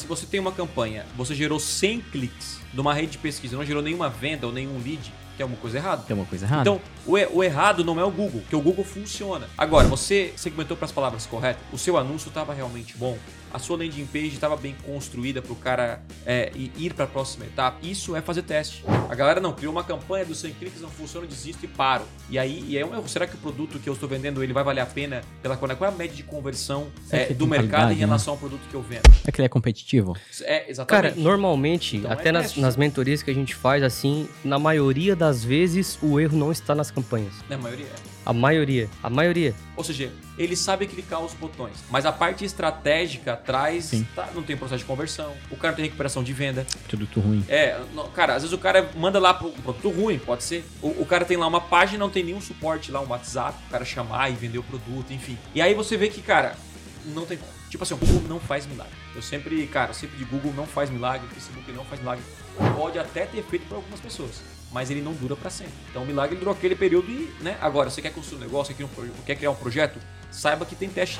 se você tem uma campanha, você gerou 100 cliques numa rede de pesquisa, não gerou nenhuma venda ou nenhum lead, tem alguma coisa errada. Tem uma coisa errada. Então, o, o errado não é o Google, porque o Google funciona. Agora, você segmentou para as palavras corretas, o seu anúncio estava realmente bom, a sua landing page estava bem construída para o cara é, ir para a próxima etapa. Isso é fazer teste. A galera não criou uma campanha dos 100 cliques, não funciona, eu desisto e paro. E aí e é um erro. Será que o produto que eu estou vendendo ele vai valer a pena? Pela qual é a média de conversão é, que do mercado em né? relação ao produto que eu vendo? É que ele é competitivo? É Cara, exatamente. normalmente, Então é até nas, teste. nas mentorias que a gente faz, assim, na maioria das vezes o erro não está nas campanhas. Na maioria é. A maioria. A maioria. Ou seja, ele sabe clicar os botões, mas a parte estratégica atrás tá- não tem processo de conversão, o cara não tem recuperação de venda. Produto ruim. É, não- cara, às vezes o cara manda lá pro um produto ruim, pode ser. O, o cara tem lá uma página, não tem nenhum suporte lá, um WhatsApp, o cara chamar e vender o produto, enfim. E aí você vê que, cara, não tem como. Tipo assim, o Google não faz milagre. Eu sempre, cara, sempre de Google não faz milagre, Facebook não faz milagre. Pode até ter feito para algumas pessoas, mas ele não dura para sempre. Então o milagre durou aquele período e, né? Agora, você quer construir um negócio, quer criar um projeto, saiba que tem teste.